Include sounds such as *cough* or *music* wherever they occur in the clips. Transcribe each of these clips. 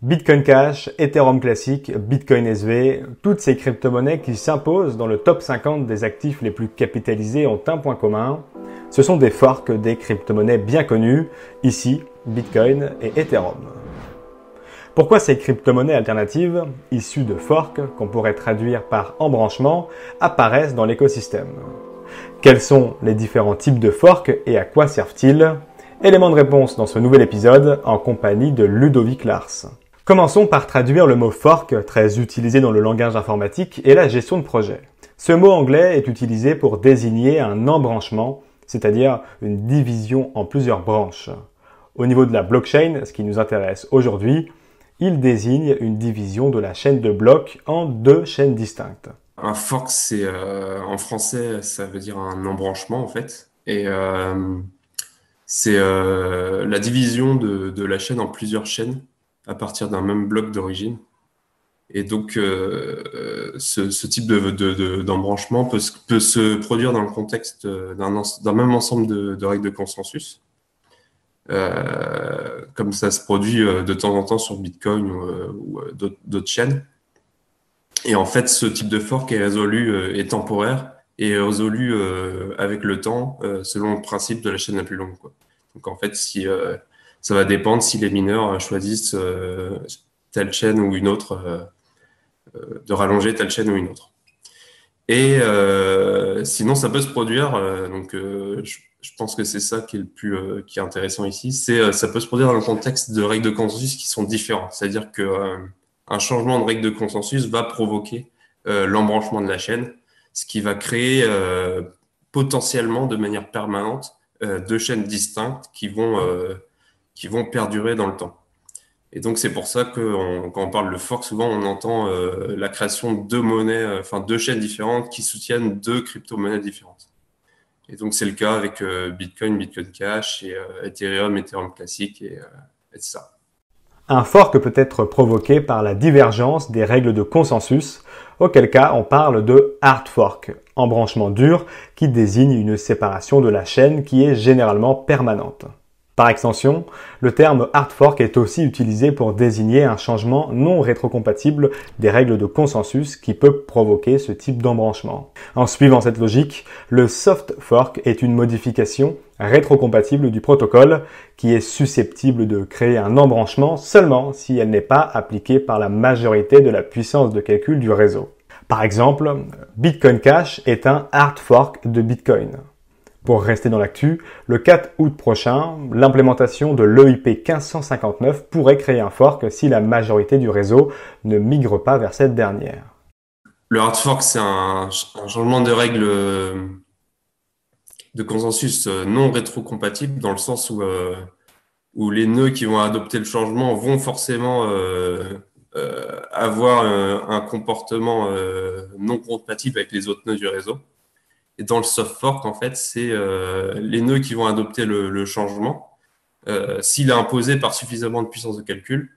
Bitcoin Cash, Ethereum Classic, Bitcoin SV, toutes ces crypto-monnaies qui s'imposent dans le top 50 des actifs les plus capitalisés ont un point commun. Ce sont des forks des crypto-monnaies bien connues, ici Bitcoin et Ethereum. Pourquoi ces crypto-monnaies alternatives, issues de forks, qu'on pourrait traduire par embranchement, apparaissent dans l'écosystème? Quels sont les différents types de forks et à quoi servent-ils? Élément de réponse dans ce nouvel épisode en compagnie de Ludovic Lars. Commençons par traduire le mot fork, très utilisé dans le langage informatique, et la gestion de projet. Ce mot anglais est utilisé pour désigner un embranchement, c'est-à-dire une division en plusieurs branches. Au niveau de la blockchain, ce qui nous intéresse aujourd'hui, il désigne une division de la chaîne de blocs en deux chaînes distinctes. Un fork, c'est euh, en français, ça veut dire un embranchement en fait, et euh, c'est euh, la division de la chaîne en plusieurs chaînes à partir d'un même bloc d'origine. Et donc, euh, ce, type d'embranchement de, peut, peut, se produire dans le contexte d'un même ensemble de, règles de consensus, euh, comme ça se produit euh, de temps en temps sur Bitcoin ou, d'autres chaînes. Et en fait, ce type de fork est résolu, est temporaire et résolu avec le temps selon le principe de la chaîne la plus longue. Donc en fait, si ça va dépendre si les mineurs choisissent euh, telle chaîne ou une autre, euh, euh, de rallonger telle chaîne ou une autre. Et sinon, ça peut se produire. donc, je, pense que c'est ça qui est le plus qui est intéressant ici. C'est ça peut se produire dans le contexte de règles de consensus qui sont différentes. C'est-à-dire que un changement de règle de consensus va provoquer l'embranchement de la chaîne, ce qui va créer potentiellement de manière permanente deux chaînes distinctes qui vont qui vont perdurer dans le temps. Et donc c'est pour ça que quand on parle de fork, souvent on entend euh, la création de monnaies, euh, enfin deux chaînes différentes qui soutiennent deux crypto-monnaies différentes. Et donc c'est le cas avec euh, Bitcoin, Bitcoin Cash et Ethereum, Ethereum classique et, et ça. Un fork peut être provoqué par la divergence des règles de consensus, auquel cas on parle de hard fork, embranchement dur qui désigne une séparation de la chaîne qui est généralement permanente. Par extension, le terme hard fork est aussi utilisé pour désigner un changement non rétrocompatible des règles de consensus qui peut provoquer ce type d'embranchement. En suivant cette logique, le soft fork est une modification rétrocompatible du protocole qui est susceptible de créer un embranchement seulement si elle n'est pas appliquée par la majorité de la puissance de calcul du réseau. Par exemple, Bitcoin Cash est un hard fork de Bitcoin. Pour rester dans l'actu, le 4 août prochain, l'implémentation de l'EIP 1559 pourrait créer un fork si la majorité du réseau ne migre pas vers cette dernière. Le hard fork, c'est un, changement de règles de consensus non rétrocompatible dans le sens où, euh, où les nœuds qui vont adopter le changement vont forcément euh, euh, avoir un comportement non compatible avec les autres nœuds du réseau. Et dans le soft fork, en fait, c'est euh, les nœuds qui vont adopter le, changement. Euh, s'il est imposé par suffisamment de puissance de calcul,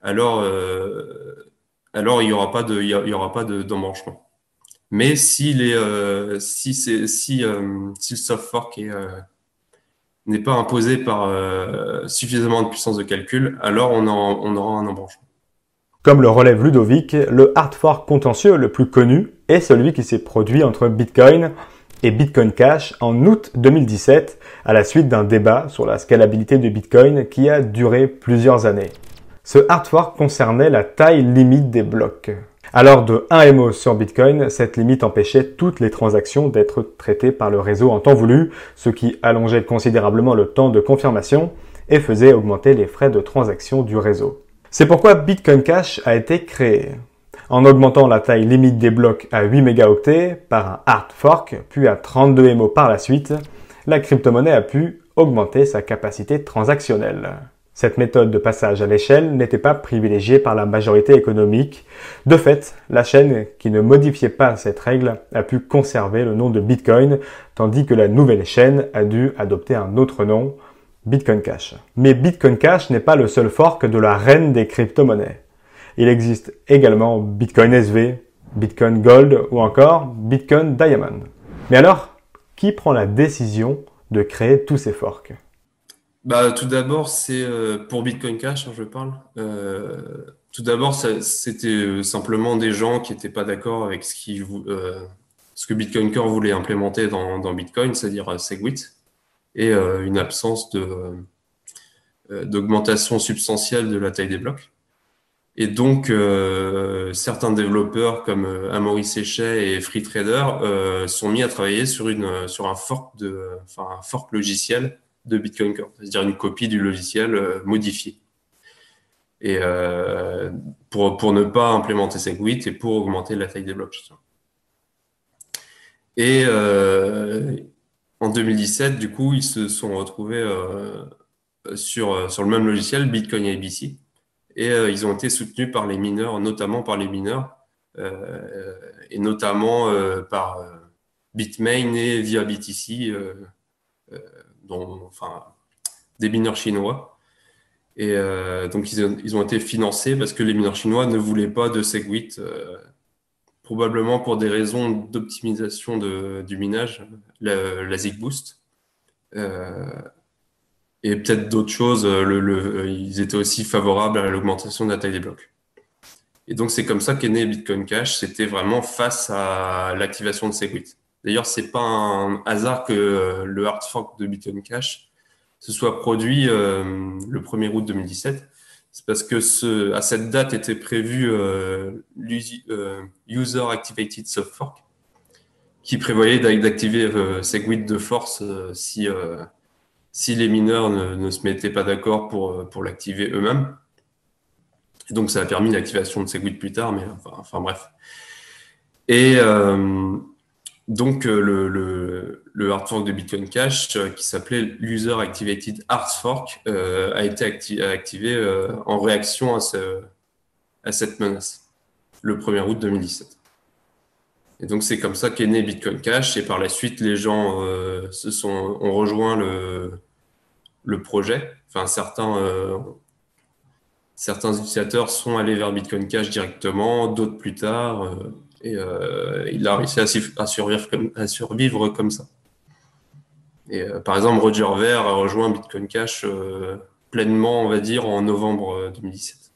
alors, euh, alors il n'y aura pas de, il y aura pas d'embranchement. Mais s'il est, si, si, si le soft fork n'est pas imposé par suffisamment de puissance de calcul, alors on, on aura un embranchement. Comme le relève Ludovic, le hard fork contentieux le plus connu est celui qui s'est produit entre Bitcoin et Bitcoin Cash en août 2017 à la suite d'un débat sur la scalabilité de Bitcoin qui a duré plusieurs années. Ce hard fork concernait la taille limite des blocs. Alors de 1 MO sur Bitcoin, cette limite empêchait toutes les transactions d'être traitées par le réseau en temps voulu, ce qui allongeait considérablement le temps de confirmation et faisait augmenter les frais de transaction du réseau. C'est pourquoi Bitcoin Cash a été créé en augmentant la taille limite des blocs à 8 mégaoctets par un hard fork, puis à 32 MO par la suite, la crypto-monnaie a pu augmenter sa capacité transactionnelle. Cette méthode de passage à l'échelle n'était pas privilégiée par la majorité économique. De fait, la chaîne qui ne modifiait pas cette règle a pu conserver le nom de Bitcoin, tandis que la nouvelle chaîne a dû adopter un autre nom, Bitcoin Cash. Mais Bitcoin Cash n'est pas le seul fork de la reine des crypto-monnaies. Il existe également Bitcoin SV, Bitcoin Gold ou encore Bitcoin Diamond. Mais alors, qui prend la décision de créer tous ces forks? Bah, tout d'abord, c'est pour Bitcoin Cash, hein, je parle. tout d'abord, c'était simplement des gens qui n'étaient pas d'accord avec ce, que Bitcoin Core voulait implémenter dans, Bitcoin, c'est-à-dire Segwit, et une absence d'augmentation substantielle de la taille des blocs. Et donc, euh, certains développeurs comme euh, Amaury Séchet et FreeTrader euh, sont mis à travailler sur, une, sur un, fork de, enfin, un fork logiciel de Bitcoin Core, c'est-à-dire une copie du logiciel modifié. Et pour, pour ne pas implémenter Segwit et pour augmenter la taille des blocs. Et en 2017, du coup, ils se sont retrouvés sur, sur le même logiciel, Bitcoin ABC et euh, ils ont été soutenus par les mineurs, notamment par les mineurs, euh, et notamment euh, par Bitmain et via BTC, des mineurs chinois. Et donc, ils ont, été financés parce que les mineurs chinois ne voulaient pas de Segwit, probablement pour des raisons d'optimisation du minage, la, la ZigBoost et peut-être d'autres choses. Euh, le, ils étaient aussi favorables à l'augmentation de la taille des blocs. Et donc, c'est comme ça qu'est né Bitcoin Cash. C'était vraiment face à l'activation de Segwit. D'ailleurs, c'est pas un hasard que euh, le hard fork de Bitcoin Cash se soit produit euh, le 1er août 2017. C'est parce que à cette date était prévu euh, User Activated Soft Fork, qui prévoyait d'activer Segwit de force si si les mineurs ne, se mettaient pas d'accord pour, euh, pour l'activer eux-mêmes. Donc, ça a permis l'activation de Segwit plus tard, mais enfin, bref. Et euh, donc, euh, le, le, hard fork de Bitcoin Cash, qui s'appelait l'User Activated Hard Fork, a été activé en réaction à, à cette menace, le 1er août 2017. Et donc, c'est comme ça qu'est né Bitcoin Cash. Et par la suite, les gens se sont, ont rejoint le, le projet. Enfin, certains, euh, certains utilisateurs sont allés vers Bitcoin Cash directement, d'autres plus tard. Euh, et euh, il a réussi à, survivre, comme, à survivre comme ça. Et par exemple, Roger Ver a rejoint Bitcoin Cash pleinement, on va dire, en novembre 2017.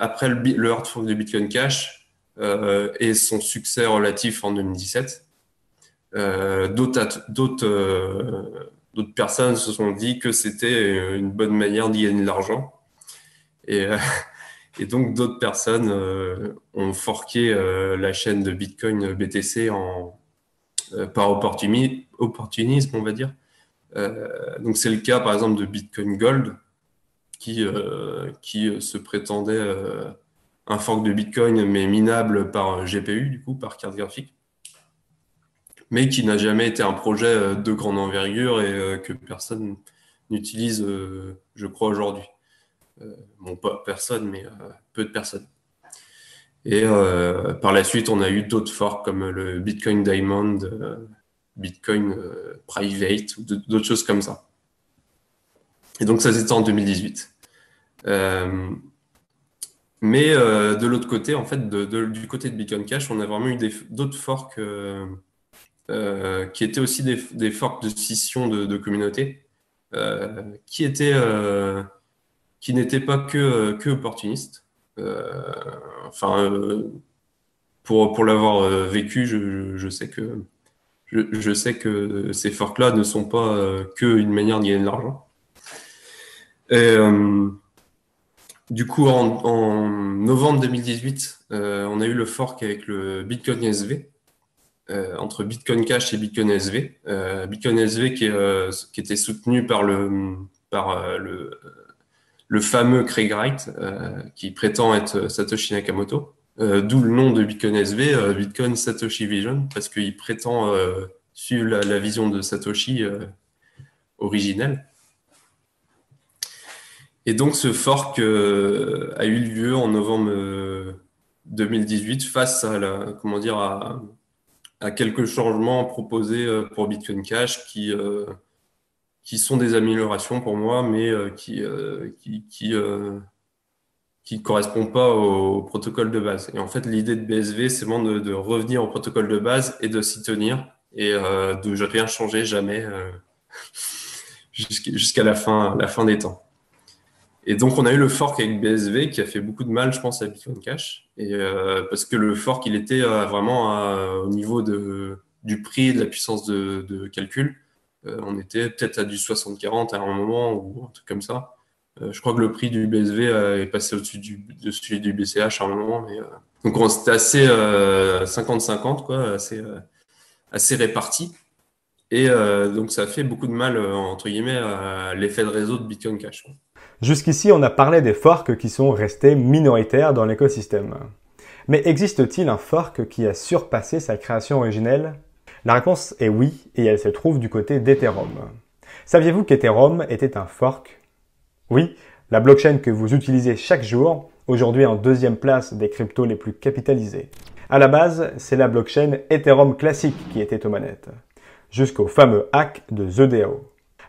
après le, le hard fork de Bitcoin Cash et son succès relatif en 2017, d'autres d'autres personnes se sont dit que c'était euh, une bonne manière d'y gagner de l'argent. Et, euh, *laughs* donc d'autres personnes euh, ont forqué la chaîne de Bitcoin BTC en, par opportunisme, on va dire. donc c'est le cas par exemple de Bitcoin Gold qui, qui se prétendait un fork de Bitcoin mais minable par GPU, du coup, par carte graphique mais qui n'a jamais été un projet euh, de grande envergure et euh, que personne n'utilise, euh, je crois, aujourd'hui. bon, pas personne, mais peu de personnes. Et par la suite, on a eu d'autres forks comme le Bitcoin Diamond, Bitcoin Private, ou d'autres choses comme ça. Et donc ça, c'était en 2018. Mais de l'autre côté, en fait, du côté de Bitcoin Cash, on a vraiment eu d'autres forks euh, qui étaient aussi des, forks de scission de, de communautés, euh, qui étaient, euh, qui n'étaient pas que, que opportunistes. enfin, pour, pour l'avoir vécu, je, je, sais que je, sais que ces forks-là ne sont pas que une manière de gagner de l'argent. Et, du coup, en, novembre 2018, on a eu le fork avec le Bitcoin SV, euh, entre Bitcoin Cash et Bitcoin SV. Euh, Bitcoin SV qui, euh, était soutenu par le, fameux Craig Wright, qui prétend être Satoshi Nakamoto. D'où le nom de Bitcoin SV, Bitcoin Satoshi Vision, parce qu'il prétend suivre la, vision de Satoshi originelle. Et donc ce fork a eu lieu en novembre 2018 face à la, comment dire, à, à quelques changements proposés euh, pour Bitcoin Cash qui, euh, qui sont des améliorations pour moi, mais euh, qui qui, qui, qui correspond pas au, protocole de base. Et en fait, l'idée de BSV, c'est vraiment de, de, revenir au protocole de base et de s'y tenir et de rien changer jamais *laughs* jusqu'à la fin, la fin des temps. Et donc, on a eu le fork avec BSV qui a fait beaucoup de mal, je pense, à Bitcoin Cash. Euh, parce que le fork, il était euh, vraiment au niveau de, du prix et de la puissance de, calcul. Euh, on était peut-être à du 60-40 à un moment ou un truc comme ça. je crois que le prix du BSV est passé au-dessus du, celui du BCH à un moment. Donc, c'était assez 50-50, quoi, assez, assez réparti. Et donc, ça a fait beaucoup de mal, entre guillemets, à l'effet de réseau de Bitcoin Cash. Jusqu'ici, on a parlé des forks qui sont restés minoritaires dans l'écosystème. Mais existe-t-il un fork qui a surpassé sa création originelle? La réponse est oui, et elle se trouve du côté d'Ethereum. Saviez-vous qu'Ethereum était un fork? Oui, la blockchain que vous utilisez chaque jour, aujourd'hui en deuxième place des cryptos les plus capitalisés. À la base, c'est la blockchain Ethereum classique qui était aux manettes, jusqu'au fameux hack de The DAO.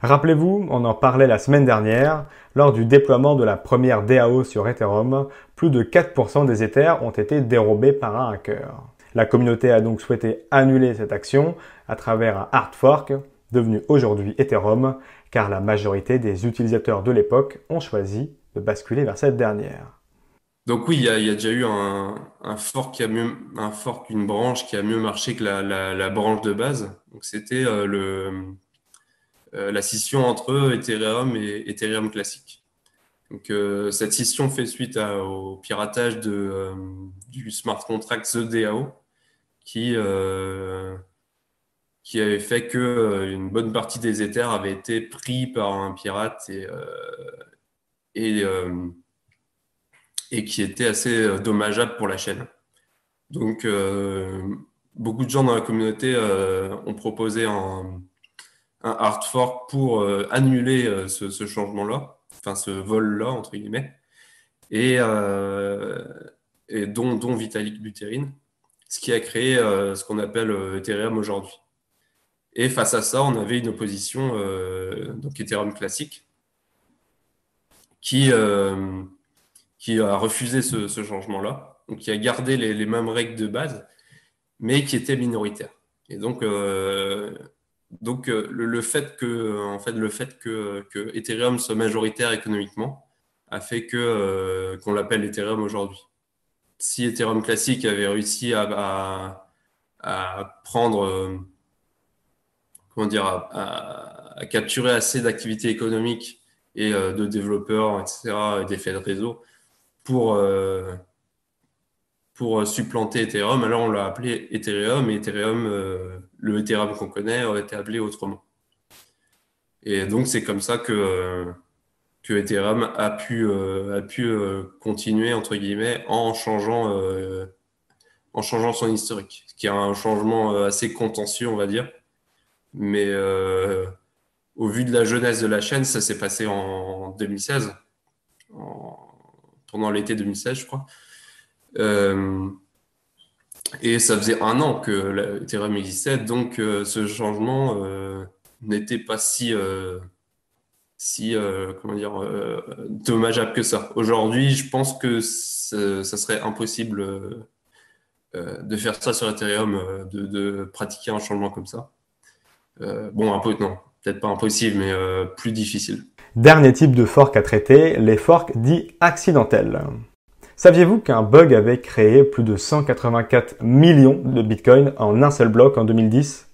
Rappelez-vous, on en parlait la semaine dernière, lors du déploiement de la première DAO sur Ethereum, plus de 4% des Ethers ont été dérobés par un hacker. La communauté a donc souhaité annuler cette action à travers un hard fork, devenu aujourd'hui Ethereum, car la majorité des utilisateurs de l'époque ont choisi de basculer vers cette dernière. Donc oui, il y a, déjà eu un, fork qui une branche qui a mieux marché que la, branche de base. Donc c'était euh, le la scission entre Ethereum et Ethereum classique. Donc, euh, cette scission fait suite au piratage euh, du smart contract The DAO qui, qui avait fait que une bonne partie des Ethers avaient été pris par un pirate et, et, et qui était assez dommageable pour la chaîne. Donc, beaucoup de gens dans la communauté ont proposé un, un hard fork pour euh, annuler euh, ce, changement-là, enfin ce vol-là, entre guillemets, et, euh, et dont, dont, Vitalik Buterin, ce qui a créé ce qu'on appelle Ethereum aujourd'hui. Et face à ça, on avait une opposition, donc Ethereum classique, qui, a refusé ce, changement-là, donc qui a gardé les, mêmes règles de base, mais qui était minoritaire. Et donc, donc euh, le, fait que en fait le fait que, Ethereum soit majoritaire économiquement a fait que euh, qu'on l'appelle Ethereum aujourd'hui. Si Ethereum classique avait réussi à, prendre euh, comment dire à, capturer assez d'activités économiques et de développeurs etc et d'effets de réseau pour pour euh, supplanter Ethereum. Alors on l'a appelé Ethereum et Ethereum, euh, le Ethereum qu'on connaît, aurait été appelé autrement. Et donc c'est comme ça que, euh, que Ethereum a pu, continuer entre guillemets en changeant, en changeant son historique, ce qui est un changement assez contentieux, on va dire. Mais au vu de la jeunesse de la chaîne, ça s'est passé en 2016, pendant l'été 2016, je crois. Euh, et ça faisait un an que Ethereum existait, donc euh, ce changement euh, n'était pas si, si comment dire, dommageable que ça. Aujourd'hui, je pense que ça serait impossible de faire ça sur Ethereum, de, de, pratiquer un changement comme ça. bon, un peu, non, peut-être pas impossible, mais plus difficile. Dernier type de fork à traiter, les forks dits accidentels. Saviez-vous qu'un bug avait créé plus de 184 millions de bitcoins en un seul bloc en 2010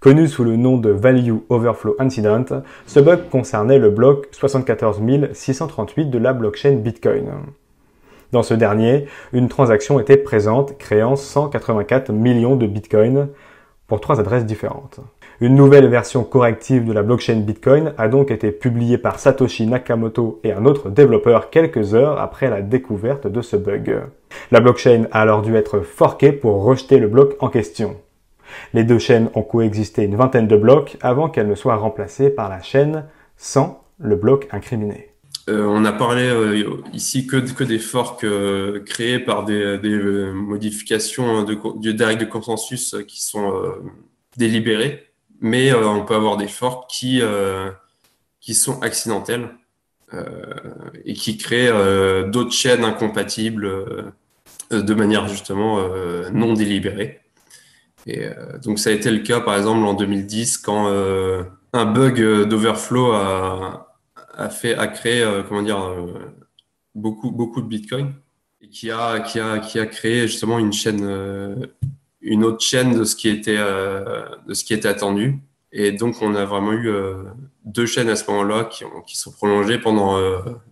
Connu sous le nom de Value Overflow Incident, ce bug concernait le bloc 74 638 de la blockchain Bitcoin. Dans ce dernier, une transaction était présente créant 184 millions de bitcoins pour trois adresses différentes. Une nouvelle version corrective de la blockchain Bitcoin a donc été publiée par Satoshi Nakamoto et un autre développeur quelques heures après la découverte de ce bug. La blockchain a alors dû être forquée pour rejeter le bloc en question. Les deux chaînes ont coexisté une vingtaine de blocs avant qu'elle ne soit remplacée par la chaîne sans le bloc incriminé. Euh, on a parlé euh, ici que, des forks euh, créés par des, modifications de, de, de consensus qui sont délibérées mais euh, on peut avoir des forks qui, euh, qui sont accidentels euh, et qui créent d'autres chaînes incompatibles de manière justement non délibérée. Et, donc ça a été le cas par exemple en 2010 quand un bug d'overflow a, a, fait, a créé, comment dire, beaucoup, beaucoup de Bitcoin et qui a, qui a, qui a créé justement une chaîne, une autre chaîne de ce qui était, de ce qui était attendu. Et donc, on a vraiment eu deux chaînes à ce moment-là qui, ont, qui sont prolongées pendant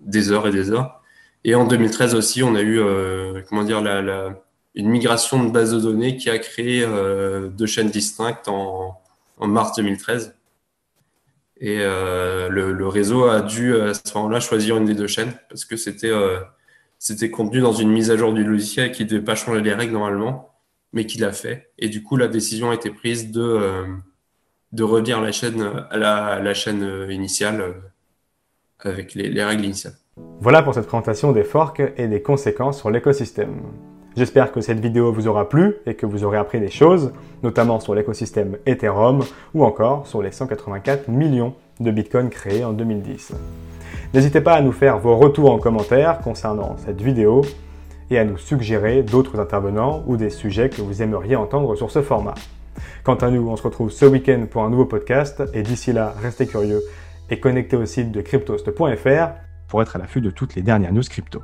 des heures et des heures. Et en 2013 aussi, on a eu, comment dire, la, la une migration de base de données qui a créé euh, deux chaînes distinctes en, en mars 2013. Et euh, le, le, réseau a dû à ce moment-là choisir une des deux chaînes parce que c'était euh, c'était contenu dans une mise à jour du logiciel qui ne devait pas changer les règles normalement, mais qui l'a fait. Et du coup, la décision a été prise de, euh, de revenir la chaîne, à la, la chaîne initiale euh, avec les, les règles initiales. Voilà pour cette présentation des forks et des conséquences sur l'écosystème. J'espère que cette vidéo vous aura plu et que vous aurez appris des choses, notamment sur l'écosystème Ethereum ou encore sur les 184 millions de bitcoins créés en 2010. N'hésitez pas à nous faire vos retours en commentaire concernant cette vidéo et à nous suggérer d'autres intervenants ou des sujets que vous aimeriez entendre sur ce format. Quant à nous, on se retrouve ce week-end pour un nouveau podcast et d'ici là, restez curieux et connectez au site de cryptost.fr pour être à l'affût de toutes les dernières news crypto.